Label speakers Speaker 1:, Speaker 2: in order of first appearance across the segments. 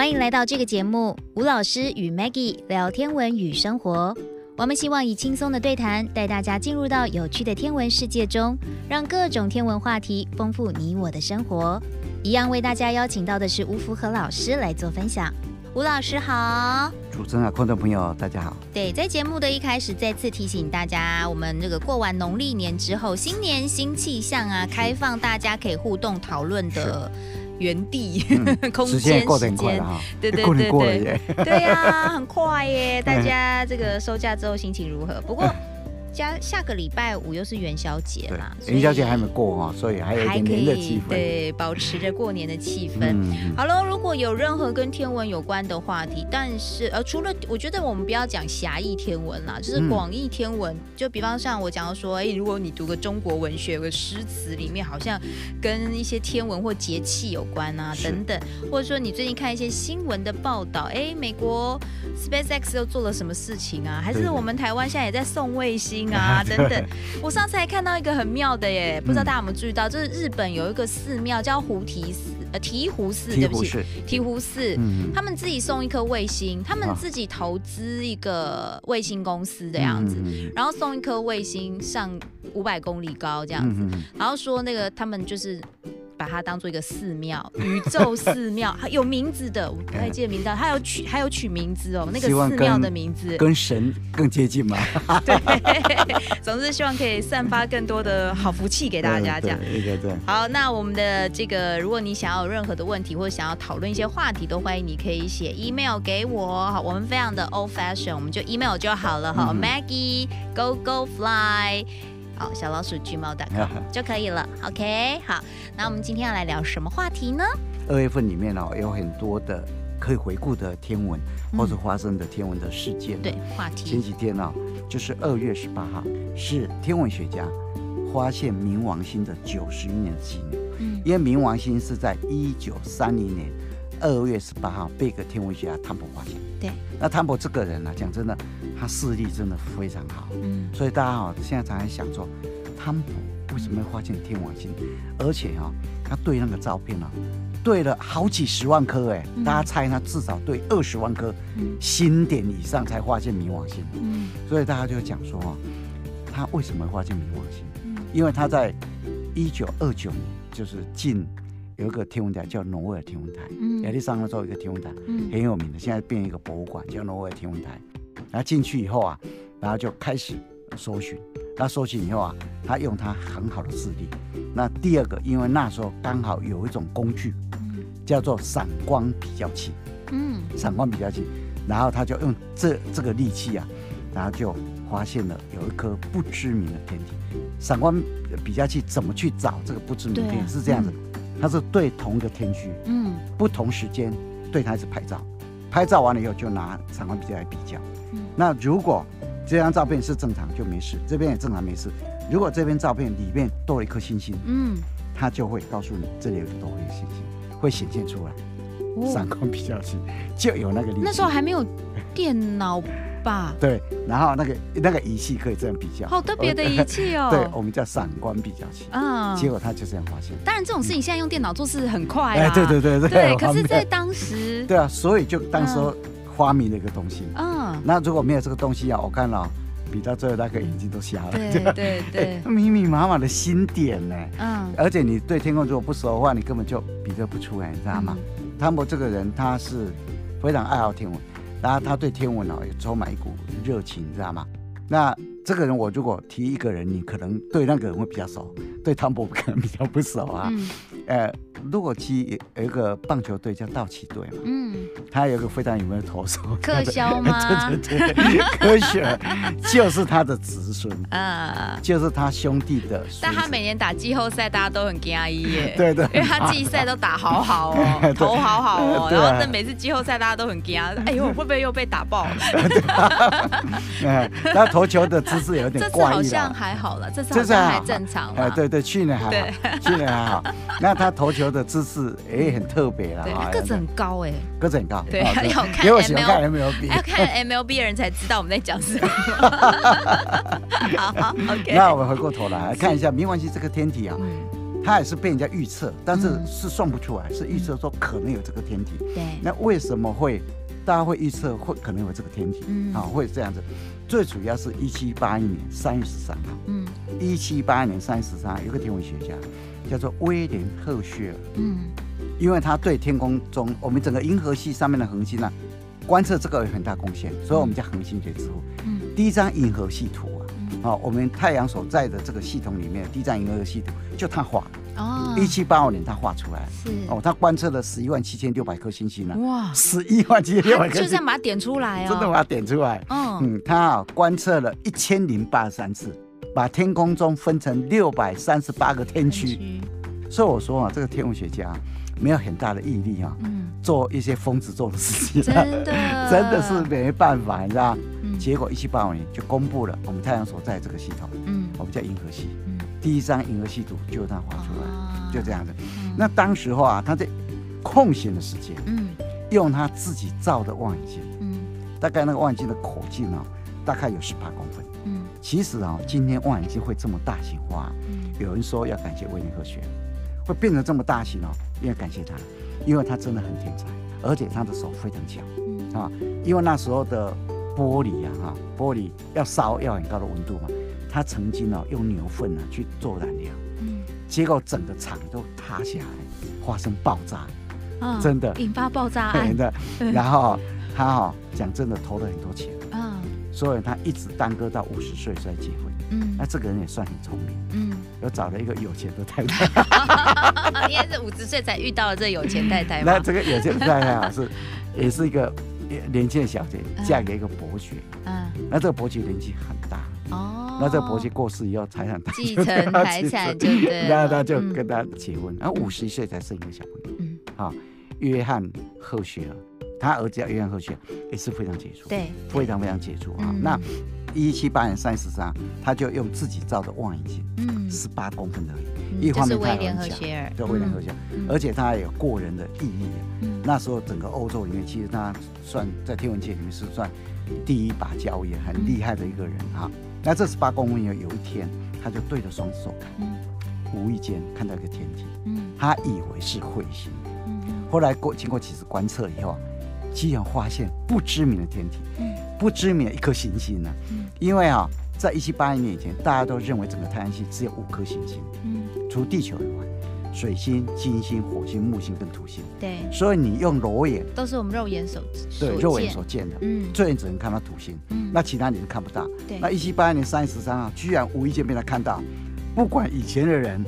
Speaker 1: 欢迎来到这个节目，吴老师与 Maggie 聊天文与生活。我们希望以轻松的对谈带大家进入到有趣的天文世界中，让各种天文话题丰富你我的生活。一样为大家邀请到的是吴福和老师来做分享。吴老师好，
Speaker 2: 主持人啊，观众朋友大家好。
Speaker 1: 对，在节目的一开始，再次提醒大家，我们这个过完农历年之后，新年新气象啊，开放大家可以互动讨论的园地、嗯、空间时间，
Speaker 2: 过得很快哈，
Speaker 1: 对对对对，对呀、啊，很快耶！大家这个收假之后心情如何？不过。下下个礼拜五又是元宵节啦，
Speaker 2: 元宵节还没过哈，所以还有一点年的气氛，
Speaker 1: 对，保持着过年的气氛。嗯、好了，如果有任何跟天文有关的话题，但是呃，除了我觉得我们不要讲狭义天文啦，就是广义天文，嗯、就比方像我讲到说，哎，如果你读个中国文学，有个诗词里面好像跟一些天文或节气有关啊，等等，或者说你最近看一些新闻的报道，哎，美国 SpaceX 又做了什么事情啊？还是我们台湾现在也在送卫星？啊，等等，我上次还看到一个很妙的耶，不知道大家有没有注意到，就是日本有一个寺庙叫菩提寺，呃，醍醐寺，对不起，醍醐寺，他们自己送一颗卫星，他们自己投资一个卫星公司的样子，然后送一颗卫星上五百公里高这样子，然后说那个他们就是。把它当做一个寺庙，宇宙寺庙，有名字的，我不太记得名字，还有取还有取名字哦，那个寺庙的名字
Speaker 2: 跟神更接近嘛？
Speaker 1: 对，总之希望可以散发更多的好福气给大家，这样。对对对。好，那我们的这个，如果你想要有任何的问题或者想要讨论一些话题，都欢迎你可以写 email 给我。好，我们非常的 old fashion，我们就 email 就好了哈。嗯、Maggie go go fly。好，小老鼠 gmail.com 就可以了。OK，好，那我们今天要来聊什么话题呢？
Speaker 2: 二月份里面哦，有很多的可以回顾的天文，或者发生的天文的事件。对，话题。前几天哦，就是二月十八号，是天文学家发现冥王星的九十一年纪念。嗯，因为冥王星是在一九三零年二月十八号被一个天文学家汤普发现。对，那汤普这个人呢，讲真的。他视力真的非常好，嗯，所以大家哈现在常常想说，汤普为什么会发现天王星？而且哈，他对那个照片呢，对了好几十万颗哎，大家猜他至少对二十万颗星点以上才发现冥王星，嗯，所以大家就讲说哈，他为什么会发现冥王星？因为他在一九二九年就是进有一个天文台叫挪威尔天文台，嗯，亚利桑那州一个天文台，嗯，很有名的，现在变一个博物馆叫挪威尔天文台。然后进去以后啊，然后就开始搜寻。那搜寻以后啊，他用他很好的视力。那第二个，因为那时候刚好有一种工具，叫做闪光比较器。嗯，闪光比较器。然后他就用这这个利器啊，然后就发现了有一颗不知名的天体。闪光比较器怎么去找这个不知名天体？是这样子，它是对同一个天区，嗯，不同时间对它是拍照，拍照完了以后就拿闪光比较来比较。那如果这张照片是正常就没事，这边也正常没事。如果这边照片里面多了一颗星星，嗯，它就会告诉你这里有多一颗星星，会显现出来。闪光比较器就有那个。
Speaker 1: 那时候还没有电脑吧？
Speaker 2: 对，然后那个那个仪器可以这样比较。
Speaker 1: 好特别的仪器哦。
Speaker 2: 对，我们叫闪光比较器。嗯，结果他就这样发现。
Speaker 1: 当然这种事情现在用电脑做事很快啊。
Speaker 2: 哎，对对对对。
Speaker 1: 对，可是在当时。
Speaker 2: 对啊，所以就当时。发明了一个东西，嗯，那如果没有这个东西啊，我看了，比到最后那个眼睛都瞎了，
Speaker 1: 对对对，
Speaker 2: 密密麻麻的星点呢，嗯，而且你对天空如果不熟的话，你根本就比较不出来，你知道吗？汤姆这个人他是非常爱好天文，然后他对天文哦也充满一股热情，你知道吗？那这个人我如果提一个人，你可能对那个人会比较熟，对汤博 可能比较不熟啊，呃。如果其有一个棒球队叫道奇队嘛，嗯，他有一个非常有名的投手，
Speaker 1: 克肖吗？
Speaker 2: 对对对，科学就是他的子孙 啊，就是他兄弟的。
Speaker 1: 但他每年打季后赛，大家都很惊异耶，
Speaker 2: 对对，
Speaker 1: 因为他季赛都打好好哦，投好好哦，然后这每次季后赛大家都很惊，哎呦，会不会又被打爆？
Speaker 2: 嗯，他投球的姿势有点怪异，
Speaker 1: 好像还好了，这次好像还正常。
Speaker 2: 哎，对对，去年还好，去年还好。那他投球的姿势也很特别啦，
Speaker 1: 个子很高哎，
Speaker 2: 个子很高，
Speaker 1: 对，要看
Speaker 2: MLB，
Speaker 1: 要看 MLB 的人才知道我们在讲什么。好好，OK。
Speaker 2: 那我们回过头来看一下冥王星这个天体啊，它也是被人家预测，但是是算不出来，是预测说可能有这个天体。
Speaker 1: 对，
Speaker 2: 那为什么会大家会预测会可能有这个天体？嗯，啊，会这样子。最主要是一七八一年三月十三号，嗯，一七八一年三月十三号，有个天文学家叫做威廉赫歇尔，嗯，因为他对天空中我们整个银河系上面的恒星呢，观测这个有很大贡献，所以我们叫恒星学之父。嗯，第一张银河系图啊，啊，我们太阳所在的这个系统里面，第一张银河系图就他画。哦，一七八五年他画出来，是。哦，他观测了十一万七千六百颗星星呢。哇，十一万七千六百颗，
Speaker 1: 就这样把它点出来哦，
Speaker 2: 真的把它点出来。嗯。嗯，他啊观测了一千零八十三次，把天空中分成六百三十八个天区。所以我说啊，这个天文学家没有很大的毅力啊，嗯，做一些疯子做的事情，
Speaker 1: 真的。
Speaker 2: 真的是没办法，你知道？结果一七八五年就公布了我们太阳所在这个系统，嗯，我们叫银河系。第一张银河系图就是他画出来，就这样子。那当时候啊，他在空闲的时间，嗯，用他自己造的望远镜，嗯，大概那个望远镜的口径哦，大概有十八公分，嗯，其实啊，今天望远镜会这么大型化，嗯，有人说要感谢威廉赫歇尔，会变得这么大型哦，因为感谢他，因为他真的很天才，而且他的手非常巧，嗯。啊，因为那时候的玻璃啊，哈，玻璃要烧要很高的温度嘛。他曾经哦用牛粪呢去做燃料，嗯，结果整个厂都塌下来，发生爆炸，啊，真的。
Speaker 1: 引发爆炸案。
Speaker 2: 的。然后他哈讲真的投了很多钱，啊，所以他一直耽搁到五十岁才结婚，嗯，那这个人也算很聪明，嗯，又找了一个有钱的太太，
Speaker 1: 你也是五十岁才遇到了这有钱太太吗？
Speaker 2: 那这个有钱的太太啊是 也是一个年轻的小姐，嫁给一个伯爵，嗯，那这个伯爵年纪很大，哦。那这个伯爵过世以后，财产
Speaker 1: 继承财产就 对，
Speaker 2: 然后他就跟他结婚，然后五十一岁才生一个小朋友。嗯，好，约翰赫歇尔，他儿子叫约翰赫歇尔，也是非常杰出，对，非常非常杰出啊。那一七八年三月十三，他就用自己造的望远镜，嗯，十八公分的，一方面他很强，对，威廉赫歇尔，而且他还有过人的毅力。嗯，那时候整个欧洲里面，其实他算在天文界里面是算第一把交椅，很厉害的一个人啊。那这十八公分有，有一天，他就对着双手看，嗯、无意间看到一个天体，嗯、他以为是彗星，嗯、后来过经过几次观测以后，居然发现不知名的天体，嗯、不知名的一颗行星呢。嗯、因为啊，在一七八一年以前，大家都认为整个太阳系只有五颗行星，嗯、除地球以外。水星、金星、火星、木星跟土星，对，所以你用裸眼
Speaker 1: 都是我们肉眼所
Speaker 2: 对肉眼所见的，嗯，肉眼只能看到土星，嗯，那其他你是看不到，对。那一七八一年三月十三号，居然无意间被他看到，不管以前的人，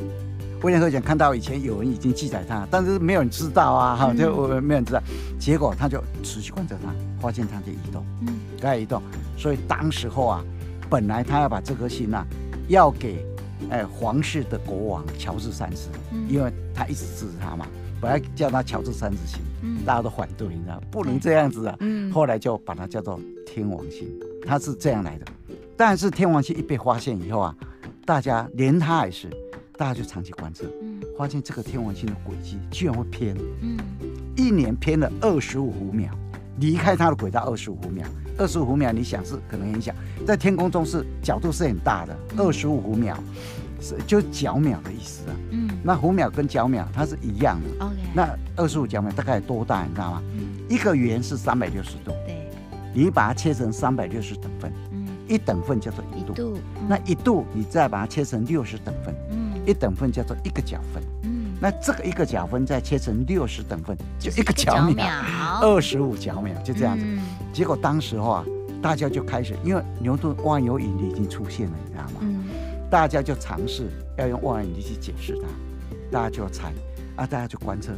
Speaker 2: 威廉赫歇尔看到以前有人已经记载他，但是没有人知道啊，哈，就我没有人知道，结果他就持续观察他，发现他在移动，嗯，在移动，所以当时候啊，本来他要把这颗星啊，要给。哎，皇室的国王乔治三世，嗯、因为他一直支持他嘛，本来叫他乔治三世星，嗯、大家都反对，你知道不能这样子啊。嗯、后来就把它叫做天王星，他是这样来的。但是天王星一被发现以后啊，大家连他也是，大家就长期观测，嗯、发现这个天王星的轨迹居然会偏，嗯、一年偏了二十五伏秒，离开它的轨道二十五伏秒。二十五伏秒，你想是可能很小，在天空中是角度是很大的。二十五伏秒是就角秒的意思啊。嗯。那五秒跟角秒它是一样的。OK。那二十五角秒大概有多大，你知道吗？嗯。一个圆是三百六十度。对。你把它切成三百六十等份。嗯。一等份叫做一度。一度。那一度你再把它切成六十等份。嗯。一等份叫做一个角分。嗯。那这个一个角分再切成六十等份，就一个角秒。二十五角秒就这样子。结果当时候啊，大家就开始，因为牛顿万有引力已经出现了，你知道吗？嗯、大家就尝试要用万有引力去解释它，大家就猜啊，大家就观测，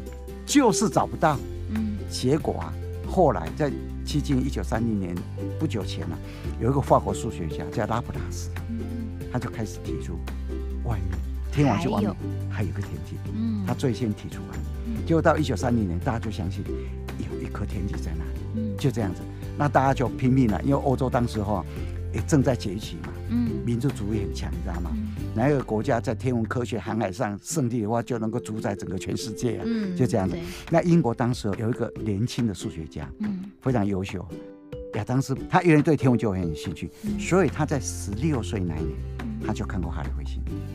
Speaker 2: 就是找不到。嗯、结果啊，后来在接近一九三零年不久前呢、啊，有一个法国数学家叫拉普拉斯，嗯、他就开始提出外面天王星外面还有个天体，嗯、他最先提出来。结果到一九三零年，大家就相信有一颗天体在那里，嗯、就这样子。那大家就拼命了，因为欧洲当时哈也正在崛起嘛，嗯，民族主义很强，你知道吗？嗯、哪一个国家在天文科学航海上胜利的话，就能够主宰整个全世界啊，嗯，就这样子。那英国当时有一个年轻的数学家，嗯，非常优秀，亚当斯，他原来对天文就很有兴趣，嗯、所以他在十六岁那一年，他就看过哈雷彗星，嗯，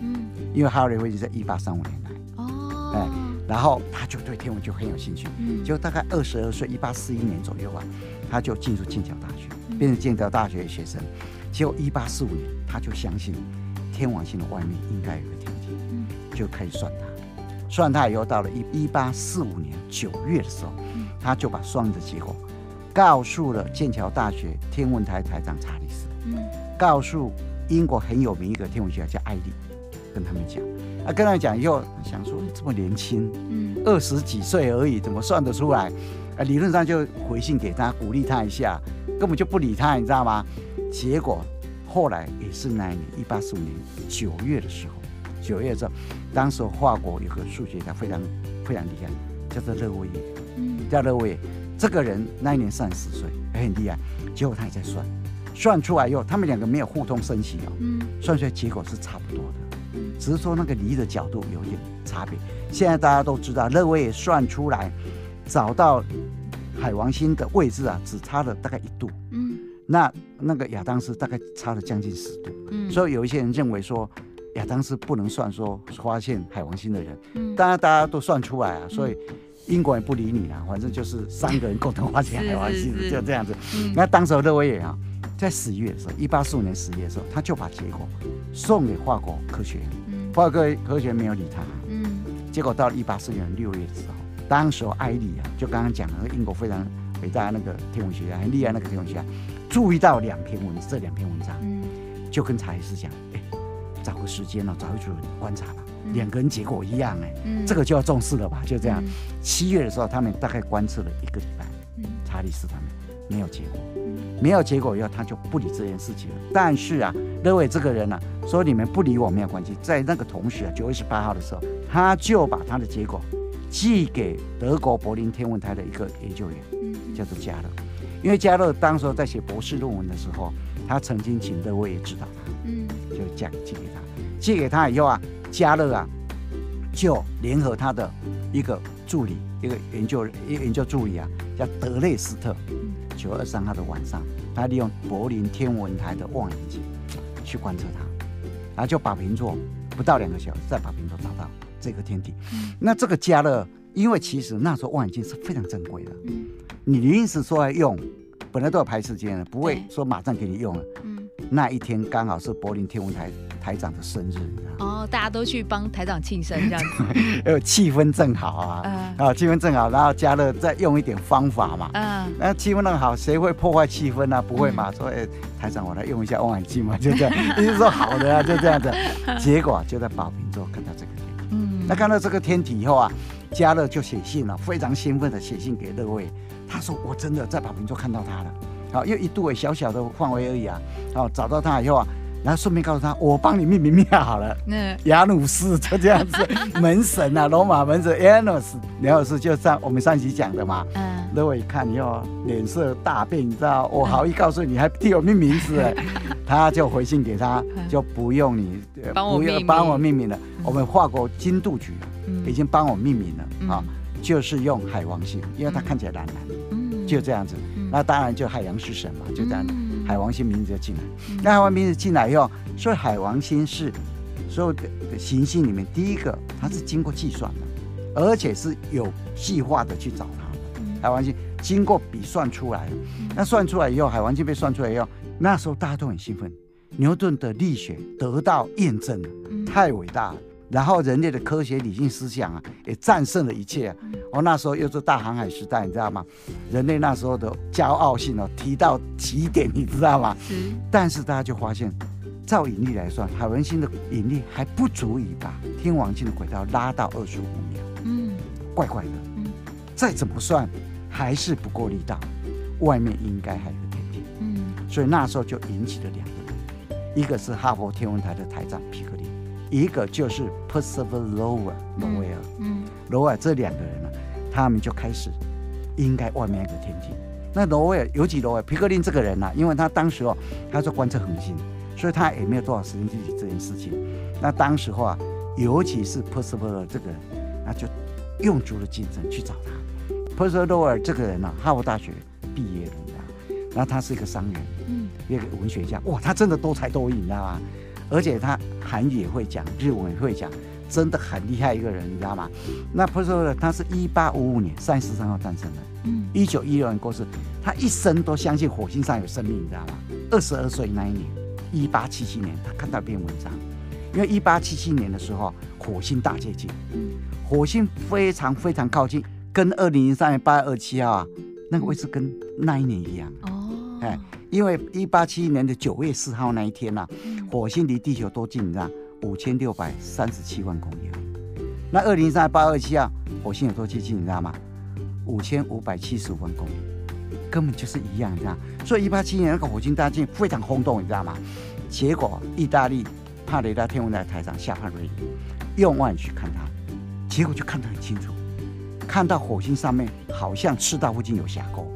Speaker 2: 因为哈雷彗星在一八三五年来。哦。哎，然后他就对天文就很有兴趣，嗯，就大概二十二岁，一八四一年左右吧，他就进入剑桥大学，变成剑桥大学的学生。结果一八四五年，他就相信天王星的外面应该有个天体，嗯，就开始算它，算它以后到了一一八四五年九月的时候，他就把算的结果告诉了剑桥大学天文台台长查理斯，嗯，告诉英国很有名一个天文学家叫艾利，跟他们讲，啊，跟他们讲以后，想说这么年轻，嗯，二十几岁而已，怎么算得出来？啊，理论上就回信给他，鼓励他一下，根本就不理他，你知道吗？结果后来也是那一年，一八四五年九月的时候，九月的时候，当时法国有个数学家非常非常厉害，叫做勒维耶，嗯，叫勒维耶，这个人那一年三十岁，很厉害。结果他也在算，算出来以后，他们两个没有互通声息哦，嗯，算出来结果是差不多的，嗯，只是说那个离的角度有点差别。现在大家都知道，勒维也算出来找到海王星的位置啊，只差了大概一度，嗯。那那个亚当斯大概差了将近十度，嗯，所以有一些人认为说亚当斯不能算说发现海王星的人，嗯，当然大家都算出来啊，所以英国也不理你了，反正就是三个人共同发现海王星，就这样子。那当时勒维也啊，在十一月的时候，一八四五年十一月的时候，他就把结果送给法国科学院，法国科学院没有理他，嗯，结果到了一八四九年六月的时候，当时艾利啊，就刚刚讲了英国非常伟大那个天文学家，很厉害那个天文学家。注意到两篇文，这两篇文章，嗯，就跟查理斯讲，哎，找个时间呢，找一组人观察吧，两个人结果一样，哎，嗯，这个就要重视了吧，就这样。七月的时候，他们大概观测了一个礼拜，查理斯他们没有结果，没有结果以后，他就不理这件事情了。但是啊，勒维这个人呢，说你们不理我没有关系，在那个同时啊，九月十八号的时候，他就把他的结果寄给德国柏林天文台的一个研究员，叫做加勒。因为加勒当时在写博士论文的时候，他曾经请勒维耶指导他，嗯，就嫁寄给他，寄给他以后啊，加勒啊，就联合他的一个助理，一个研究一个研究助理啊，叫德累斯特，九月二十三号的晚上，他利用柏林天文台的望远镜去观测它，然后就把平座不到两个小时，再把平座找到这个天体。那这个加勒，因为其实那时候望远镜是非常珍贵的。你临时说要用，本来都要排时间的，不会说马上给你用了。嗯，那一天刚好是柏林天文台台长的生日？
Speaker 1: 哦，大家都去帮台长庆生这样子，
Speaker 2: 有气氛正好啊，啊、uh,，气氛正好，然后加勒再用一点方法嘛，嗯、uh,，那气氛那么好，谁会破坏气氛呢、啊？不会嘛？说，哎、欸，台长，我来用一下望远镜嘛，就这样，意思说好的啊，就这样子。结果就在宝瓶座看到这个天体，嗯，那看到这个天体以后啊，加勒就写信了，非常兴奋的写信给各位。他说：“我真的在宝瓶座看到他了，好，因为一度小小的范围而已啊，好，找到他以后啊，然后顺便告诉他，我帮你命名命好了，嗯，雅努斯就这样子，门神啊，罗马门神亚努斯，亚努斯就像我们上集讲的嘛，嗯，那我一看以后脸色大变，你知道，我好意告诉你，还替我命名字，他就回信给他，就不用你帮我帮我命名了，我们法国经度局已经帮我命名了啊。”就是用海王星，因为它看起来蓝蓝的，嗯，就这样子。嗯、那当然就海洋之神嘛，就这样子。嗯、海王星名字就进来。嗯、那海王名字进来以后，所以海王星是所有的行星里面第一个，它是经过计算的，而且是有计划的去找它海王星经过比算出来，那算出来以后，海王星被算出来以后，那时候大家都很兴奋，牛顿的力学得到验证了，太伟大了。然后人类的科学理性思想啊，也战胜了一切啊！哦，那时候又是大航海时代，你知道吗？人类那时候的骄傲性哦，提到极点，你知道吗？嗯。但是大家就发现，照引力来算，海王星的引力还不足以把天王星的轨道拉到二十五秒。嗯。怪怪的。嗯。再怎么算，还是不够力道。外面应该还有个天体。嗯。所以那时候就引起了两个人，一个是哈佛天文台的台长皮克。一个就是 Percival Lowell 罗威尔，嗯，罗威尔这两个人呢，他们就开始应该外面一个天体。那罗威尔尤其罗威尔皮克林这个人呢、啊，因为他当时哦，他是观测恒星，所以他也没有多少时间去理这件事情。那当时候啊，尤其是 Percival 这个人，那就用足了精神去找他。Percival Lowell 这个人呢、啊，哈佛大学毕业的，然后他是一个商人，嗯，一个文学家，哇，他真的多才多艺，你知道吗？而且他韩语也会讲，日文也会讲，真的很厉害一个人，你知道吗？那 Percival 他是一八五五年三月十三号诞生的，嗯，一九一六年过世。他一生都相信火星上有生命，你知道吗？二十二岁那一年，一八七七年，他看到一篇文章，因为一八七七年的时候，火星大接近，嗯，火星非常非常靠近，跟二零零三年八月二十七号啊，那个位置跟那一年一样，哦，哎，因为一八七一年的九月四号那一天呐、啊，火星离地球多近，你知道？五千六百三十七万公里。那二零零三年八月二七啊，火星有多接近，你知道吗？五千五百七十五万公里。根本就是一样，你知道？所以一八七一年那个火星大进非常轰动，你知道吗？结果意大利帕雷拉天文台台长夏帕瑞用望远镜去看它，结果就看得很清楚，看到火星上面好像赤道附近有峡沟。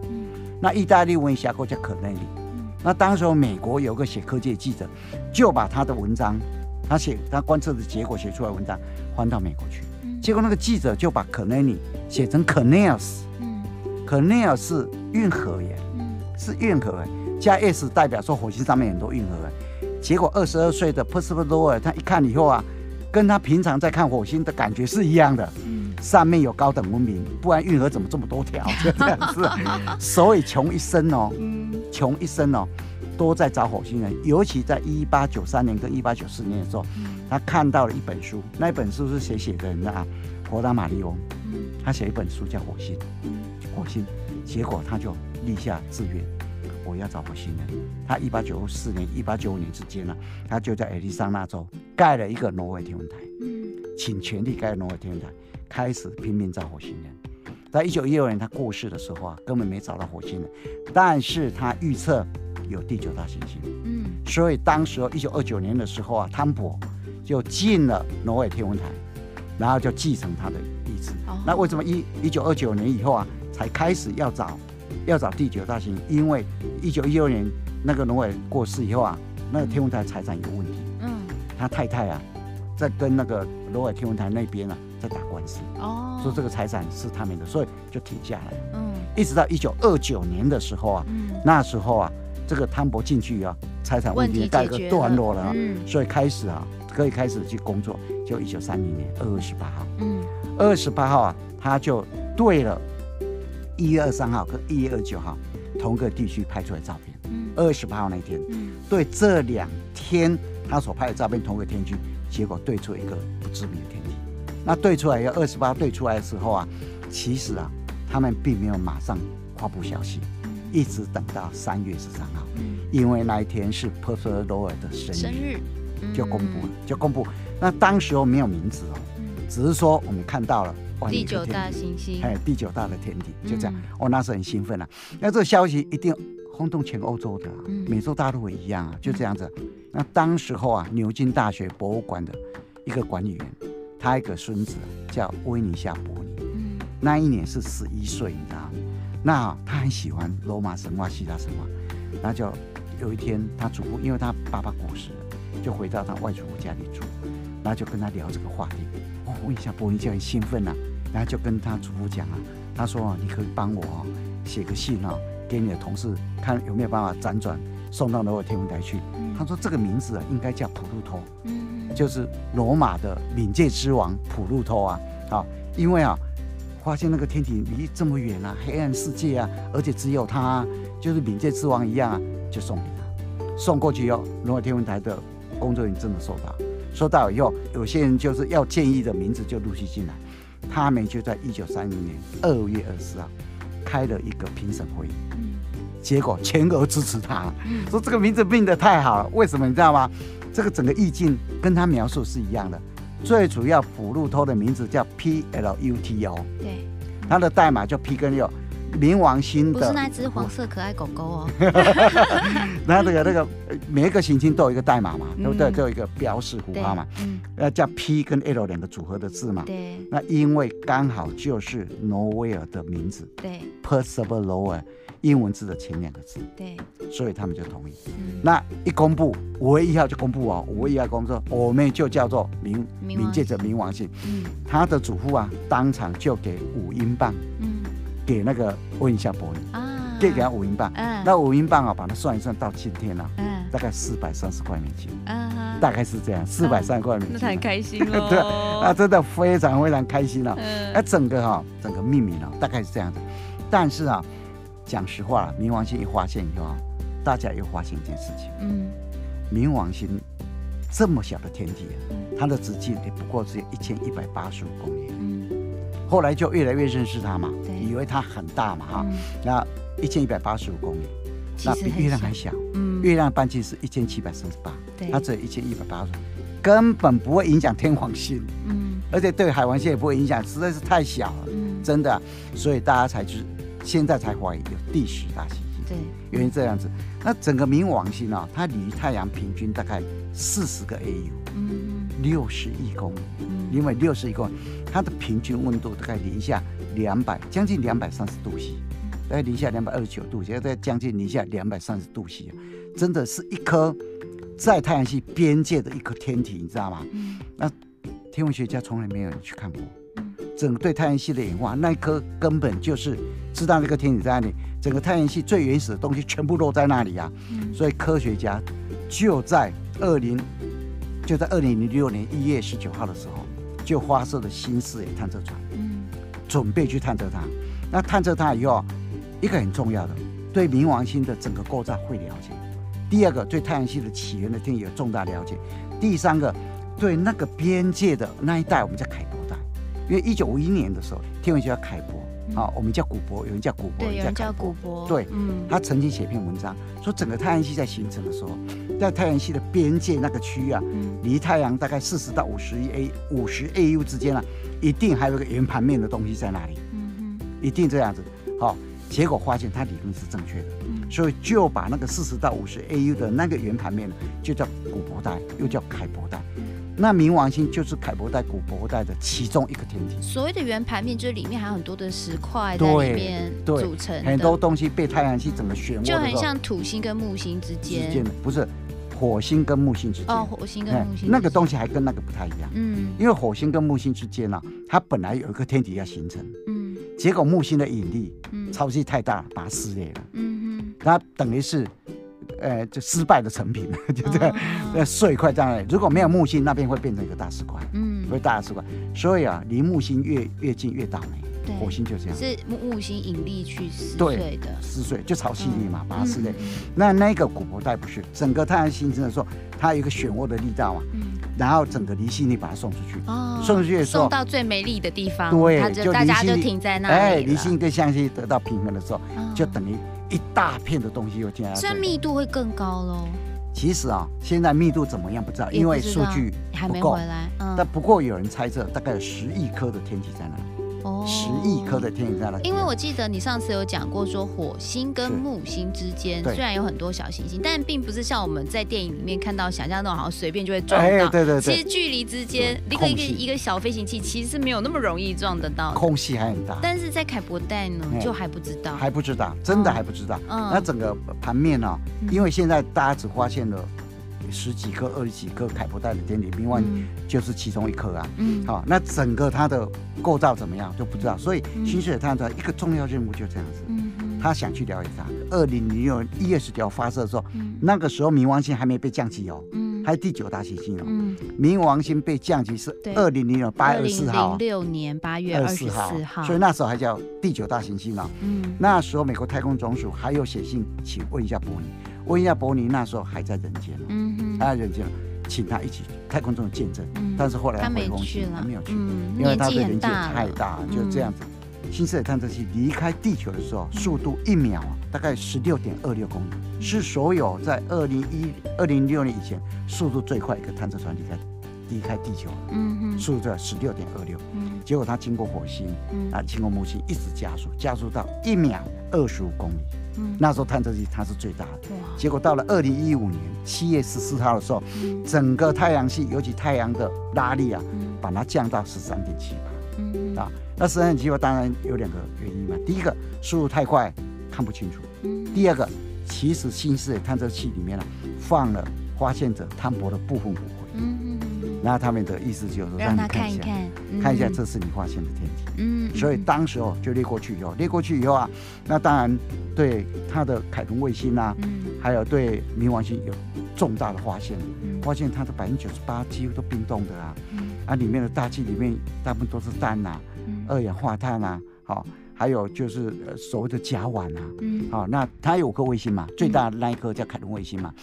Speaker 2: 那意大利文峡沟叫可内里。那当时候美国有个写科技的记者，就把他的文章，他写他观测的结果写出来文章，翻到美国去。结果那个记者就把可内里写成可内尔斯。可内尔是运河耶，是运河耶，加 S 代表说火星上面很多运河。结果二十二岁的 Percival Lowell 他一看以后啊，跟他平常在看火星的感觉是一样的，上面有高等文明，不然运河怎么这么多条？就 这样子，所以穷一生哦，穷一生哦，都在找火星人。尤其在一八九三年跟一八九四年的时候，他看到了一本书，那一本书是谁写的？你知道啊？佛达马利翁，他写一本书叫《火星》。火星，结果他就立下志愿，我要找火星人。他一八九四年、一八九五年之间呢，他就在亚利桑那州盖了一个挪威天文台，请全力盖挪威天文台，开始拼命找火星人。在一九一六年他过世的时候啊，根本没找到火星人，但是他预测有第九大行星。嗯，所以当时一九二九年的时候啊，汤博就进了挪威天文台，然后就继承他的意志。那为什么一一九二九年以后啊？才开始要找，要找第九大行星，因为一九一六年那个挪威过世以后啊，那个天文台财产有问题。嗯，他太太啊，在跟那个挪威天文台那边啊，哦，说这个财产是他们的，所以就停下来。嗯，一直到一九二九年的时候啊，嗯、那时候啊，这个汤博进去啊，财产问题盖个段落了，啊嗯，所以开始啊，可以开始去工作。就一九三零年二月十八号，嗯，二月十八号啊，他就对了。一月二十三号跟一月二十九号同个地区拍出来的照片，二月十八号那天，对这两天他所拍的照片同个天区，结果对出一个不知名的天体。那对出来要二十八号对出来的时候啊，其实啊，他们并没有马上发布消息，一直等到三月十三号，因为那一天是 Percival Lowell 的生日，就公布了，就公布。那当时候没有名字哦，只是说我们看到了。
Speaker 1: 第九大行星，
Speaker 2: 哎，第九大的天体，就这样，我、嗯哦、那时候很兴奋啊。那这个消息一定轰动全欧洲的、啊，嗯、美洲大陆也一样啊，就这样子。嗯、那当时候啊，牛津大学博物馆的一个管理员，他一个孙子叫威尼夏伯尼，嗯、那一年是十一岁，你知道吗？那他很喜欢罗马神话、希腊神话，那就有一天他祖父，因为他爸爸过世了，就回到他外祖父家里住，然后就跟他聊这个话题。哦，威尼夏伯尼就很兴奋啊。然后就跟他祖父讲啊，他说你可以帮我写个信啊，给你的同事看有没有办法辗转送到罗尔天文台去。他说这个名字啊应该叫普鲁托，就是罗马的冥界之王普鲁托啊。啊，因为啊发现那个天体离这么远啊，黑暗世界啊，而且只有他就是冥界之王一样啊，就送给他。送过去以后，罗马天文台的工作人员真的收到，收到以后，有些人就是要建议的名字就陆续进来。他们就在一九三零年二月二十号开了一个评审会议，结果全额支持他，说这个名字命得太好了。为什么你知道吗？这个整个意境跟他描述是一样的。最主要，普路托的名字叫 P L U T O，对，它的代码叫 P 跟六。冥王星的
Speaker 1: 不是那只黄色可爱狗狗哦，
Speaker 2: 那这个那个每一个行星都有一个代码嘛，对不对？都有一个标识符号嘛，嗯，要叫 P 跟 L 两个组合的字嘛，对。那因为刚好就是挪威尔的名字，对，Percival Lowell，英文字的前两个字，对，所以他们就同意。那一公布五月一号就公布哦，五月一号公布，我们就叫做冥冥界的冥王星，嗯，他的祖父啊，当场就给五英镑，嗯。给那个问一下伯尼啊，给给他五英镑，嗯，那五英镑啊，把它算一算到今天啊，嗯，大概四百三十块美金，啊，大概是这样，四百三十块美金，
Speaker 1: 那很开心哦。
Speaker 2: 对，那真的非常非常开心了。那整个哈，整个命名啊，大概是这样子。但是啊，讲实话，冥王星一发现以后啊，大家又发现一件事情，嗯，冥王星这么小的天体啊，它的直径也不过只有一千一百八十五公里，嗯，后来就越来越认识它嘛，以为它很大嘛，哈，那一千一百八十五公里。那比月亮还小，嗯，月亮半径是一千七百三十八，它只有一千一百八十五，根本不会影响天王星，嗯，而且对海王星也不会影响，实在是太小了，嗯，真的，所以大家才就是现在才怀疑有第十大行星，对，原因这样子。那整个冥王星啊，它离太阳平均大概四十个 AU，嗯，六十亿公里，嗯，因为六十亿公里，它的平均温度大概零下两百，将近两百三十度 C。大概零下两百二十九度，现在在将近零下两百三十度 C，真的是一颗在太阳系边界的一颗天体，你知道吗？嗯、那天文学家从来没有人去看过，整个对太阳系的演化，那一颗根本就是知道那个天体在那里，整个太阳系最原始的东西全部落在那里啊。嗯、所以科学家就在二零就在二零零六年一月十九号的时候，就发射了新视野探测船，嗯、准备去探测它。那探测它以后。一个很重要的，对冥王星的整个构造会了解；第二个，对太阳系的起源的天体有重大了解；第三个，对那个边界的那一带，我们叫凯伯带。因为一九五一年的时候，天文学家凯伯，啊，我们叫古柏，有人叫古柏，
Speaker 1: 有人叫古柏，
Speaker 2: 对，嗯，他曾经写篇文章，说整个太阳系在形成的时候，在太阳系的边界那个区域啊，离太阳大概四十到五十亿 A 五十 AU 之间啊，一定还有个圆盘面的东西在那里，嗯哼，一定这样子，好。结果发现他理论是正确的，嗯、所以就把那个四十到五十 AU 的那个圆盘面呢，就叫古柏带，又叫凯伯带。嗯、那冥王星就是凯伯带、古伯带的其中一个天体。
Speaker 1: 所谓的圆盘面，就是里面还有很多的石块在里面组成，
Speaker 2: 很多东西被太阳系怎么旋，
Speaker 1: 就很像土星跟木星之间。之间
Speaker 2: 不是火星跟木星之间。
Speaker 1: 哦，火星跟木星。
Speaker 2: 那个东西还跟那个不太一样。嗯。因为火星跟木星之间呢、啊，它本来有一个天体要形成。嗯。结果木星的引力。超级太大，把它撕裂了。嗯哼，它等于是，呃，就失败的成品，就这样，那碎块在那里。如果没有木星，那边会变成一个大石块，嗯，会大石块。所以啊，离木星越越近越倒霉。火星就这样。
Speaker 1: 是木木星引力去撕碎的，
Speaker 2: 撕碎就潮汐力嘛，把它撕裂。那那个古柏带不是，整个太阳形成的时候，它有一个漩涡的力道嘛。嗯。然后整个离心力把它送出去，哦、送出去的时候，
Speaker 1: 送到最美丽的地方，
Speaker 2: 对，
Speaker 1: 就大家就停在那里。
Speaker 2: 哎，离心力跟相吸得到平衡的时候，哦、就等于一大片的东西又进来。
Speaker 1: 所以密度会更高喽。
Speaker 2: 其实啊，现在密度怎么样不知道，因为数据
Speaker 1: 还没回来。
Speaker 2: 嗯、但不过有人猜测，大概有十亿颗的天体在那里。十亿颗的天体在那，
Speaker 1: 因为我记得你上次有讲过，说火星跟木星之间虽然有很多小行星，但并不是像我们在电影里面看到想象那种，好像随便就会撞到。
Speaker 2: 对对对。
Speaker 1: 其实距离之间一个一个一个小飞行器，其实是没有那么容易撞得到。
Speaker 2: 空隙还很大。
Speaker 1: 但是在凯伯带呢，就还不知道。
Speaker 2: 还不知道，真的还不知道。嗯。那整个盘面呢？因为现在大家只发现了。十几颗、二十几颗凯伯带的天体，冥王就是其中一颗啊。嗯，好，那整个它的构造怎么样就不知道。所以新视野探测一个重要任务就这样子。嗯，他想去了解它。二零零六年一月十九号发射的时候，那个时候冥王星还没被降级哦。嗯，还是第九大行星哦。嗯，冥王星被降级是二零零六八月二十四号。
Speaker 1: 零六年八月二十四号。
Speaker 2: 所以那时候还叫第九大行星哦。嗯，那时候美国太空总署还有写信请问一下伯尼。问一下伯尼，那时候还在人间，嗯哼，还在人间，请他一起太空中的见证。嗯、但是后来他没去了，没有去，嗯、因为他的年纪太大，嗯、就这样子。新视野探测器离开地球的时候，速度一秒大概十六点二六公里，嗯、是所有在二零一二零零六年以前速度最快一个探测船离开离开地球。嗯哼，速度在十六点二六。嗯，结果他经过火星，嗯，啊，经过木星，一直加速，加速到一秒二十五公里。嗯、那时候探测器它是最大的，哇。结果到了二零一五年七月十四号的时候，嗯、整个太阳系尤其太阳的拉力啊，嗯、把它降到十三点七八，啊，那十三点七八当然有两个原因嘛，第一个速度太快看不清楚，嗯、第二个其实新视野探测器里面呢、啊、放了发现者汤博的部分骨灰。嗯然后他们的意思就是说，让你看一下，看一下这是你发现的天体。嗯，所以当时候就列过去以后，列过去以后啊，那当然对它的凯顿卫星啊，还有对冥王星有重大的发现，发现它的百分之九十八几乎都冰冻的啊，啊，里面的大气里面大部分都是氮呐、啊，二氧化碳呐，好。还有就是所谓的甲烷啊，嗯，好，那它有颗卫星嘛，最大的那一颗叫凯伦卫星嘛，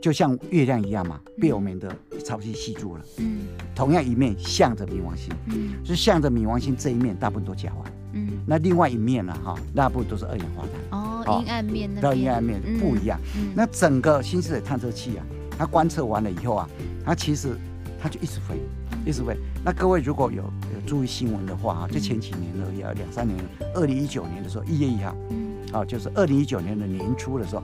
Speaker 2: 就像月亮一样嘛，被我们的潮汐吸住了，嗯，同样一面向着冥王星，嗯，是向着冥王星这一面大部分都甲烷，嗯，那另外一面呢，哈，大部分都是二氧化碳，
Speaker 1: 哦，阴暗面那，
Speaker 2: 到阴暗面不一样，那整个新视野探测器啊，它观测完了以后啊，它其实它就一直飞，一直飞。那各位如果有有注意新闻的话啊，就前几年而已啊，两三年，二零一九年的时候，一月一号，嗯，啊，就是二零一九年的年初的时候，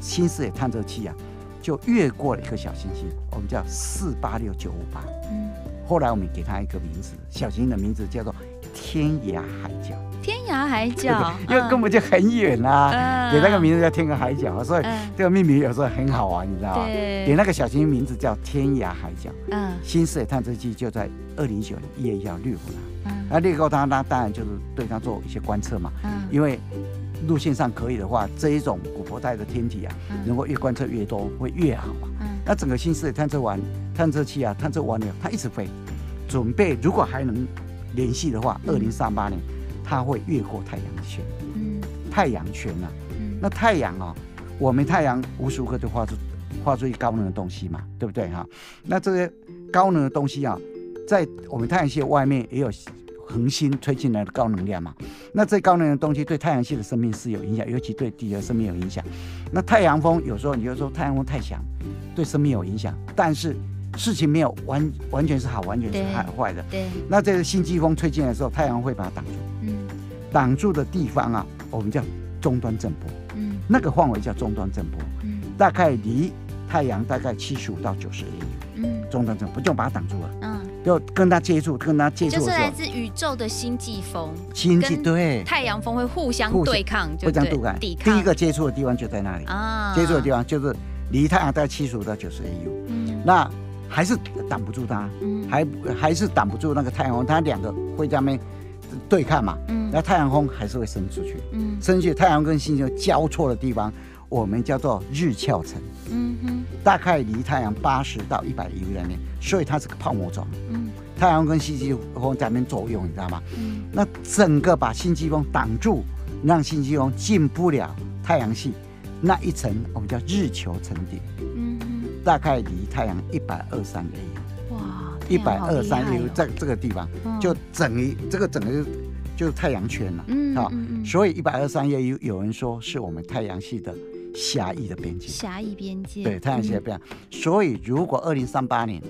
Speaker 2: 新视野探测器啊，就越过了一颗小行星，我们叫四八六九五八，嗯，后来我们给它一个名字，小行星的名字叫做天涯海角。
Speaker 1: 天涯海角，
Speaker 2: 因为根本就很远啊，给那个名字叫天涯海角，所以这个命名有时候很好玩，你知道吗？给那个小行星名字叫天涯海角。嗯，新视野探测器就在二零一九年一月一号掠过它。嗯，那掠过它，那当然就是对它做一些观测嘛。嗯，因为路线上可以的话，这一种古柏带的天体啊，能够越观测越多会越好嘛。嗯，那整个新视野探测完探测器啊，探测完了，它一直飞，准备如果还能联系的话，二零三八年。它会越过太阳圈，嗯，太阳圈啊，嗯，那太阳啊，我们太阳无时无刻都发出发出一高能的东西嘛，对不对哈？那这些高能的东西啊，在我们太阳系外面也有恒星推进来的高能量嘛。那这高能的东西对太阳系的生命是有影响，尤其对地球生命有影响。那太阳风有时候你就说太阳风太强，对生命有影响，但是事情没有完完全是好，完全是坏的。对，那这个星际风吹进来的时候，太阳会把它挡住。挡住的地方啊，我们叫终端震波，嗯，那个范围叫终端震波，嗯，大概离太阳大概七十五到九十 AU，嗯，终端震波就把它挡住了，嗯，就跟它接触，跟它接触，
Speaker 1: 就是来自宇宙的星际风，
Speaker 2: 星际对，
Speaker 1: 太阳风会互相对抗，
Speaker 2: 互相对抗，抵抗。第一个接触的地方就在那里。啊，接触的地方就是离太阳大概七十五到九十 AU，嗯，那还是挡不住它，嗯，还还是挡不住那个太阳风，它两个会在那边对抗嘛，嗯。那太阳风还是会伸出去，嗯，伸出去，太阳跟星球交错的地方，我们叫做日鞘层，嗯哼，大概离太阳八十到一百里远，所以它是个泡沫状，嗯，太阳跟星际风在那边作用，你知道吗？嗯，那整个把星际风挡住，让星际风进不了太阳系，那一层我们叫日球层顶，嗯哼，大概离太阳一百二三 A，哇，一百二三 A 在这个地方，就整一这个整个。就是太阳圈了，嗯，好，所以一百二三页有有人说是我们太阳系的狭义的边界，
Speaker 1: 狭义边界，
Speaker 2: 对，太阳系的边界。所以如果二零三八年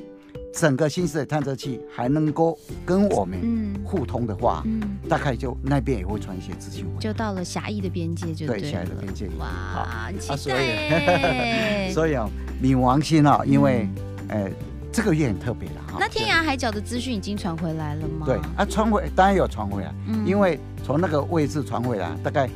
Speaker 2: 整个新视野探测器还能够跟我们互通的话，嗯，大概就那边也会传一些资讯，
Speaker 1: 就到了狭义的边界，就对，
Speaker 2: 狭义的边界，
Speaker 1: 哇，期待。
Speaker 2: 所以啊，冥王星啊，因为呃。这个月很特别了哈。
Speaker 1: 那天涯海角的资讯已经传回来了吗？
Speaker 2: 对啊，传回当然有传回来，嗯、因为从那个位置传回来大概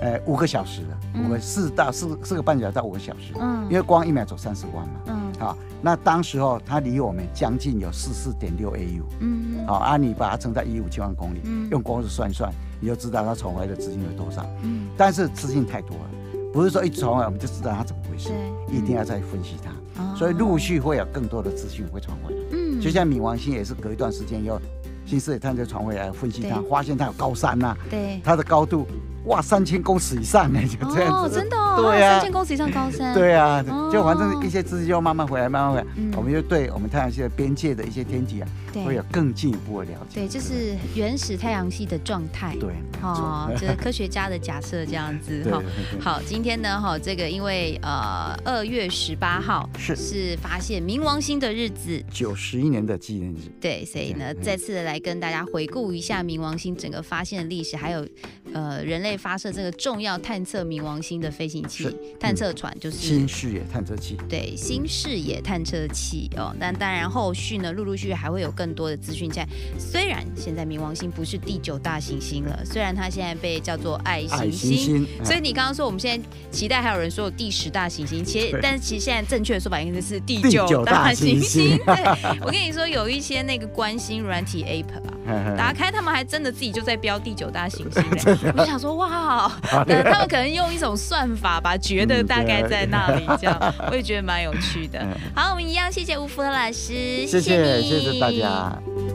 Speaker 2: 呃五个小时了，嗯、五个四到四四个半小时到五个小时，嗯，因为光一秒走三十万嘛，嗯，好，那当时候它离我们将近有四四点六 AU，嗯，好，啊，你把它乘在一五七万公里，嗯、用光子算一算，你就知道它传回来的资金有多少，嗯，但是资金太多了，不是说一传回来我们就知道它怎么回事，对。一定要再分析它。所以陆续会有更多的资讯会传回来，嗯，就像冥王星也是隔一段时间以后，新视野探测传回来分析它，发现它有高山呐，对，它的高度。哇，三千公尺以上呢，就这样子，
Speaker 1: 哦，真的，哦，对啊，三千公尺以上高山，
Speaker 2: 对啊，就反正一些资讯就慢慢回来，慢慢回来，我们就对我们太阳系的边界的一些天体啊，会有更进一步的了解。
Speaker 1: 对，就是原始太阳系的状态。
Speaker 2: 对，
Speaker 1: 哦，就是科学家的假设这样子。哈，好，今天呢，哈，这个因为呃二月十八号是。是发现冥王星的日子，
Speaker 2: 九十一年的纪念日。
Speaker 1: 对，所以呢，再次的来跟大家回顾一下冥王星整个发现的历史，还有呃人类。发射这个重要探测冥王星的飞行器、是探测船，就是
Speaker 2: 新视野探测器。
Speaker 1: 对，新视野探测器哦。但当然，后续呢，陆陆续续还会有更多的资讯在。虽然现在冥王星不是第九大行星了，虽然它现在被叫做矮行星，行星所以你刚刚说我们现在期待还有人说有第十大行星，其实但是其实现在正确的说法应该是第九大行星。对，我跟你说，有一些那个关心软体 App 啊，打开他们还真的自己就在标第九大行星。我就想说哇，他们可能用一种算法吧，觉得大概在那里这样，我也觉得蛮有趣的。好，我们一样谢谢吴福和老师，谢谢
Speaker 2: 谢谢大家。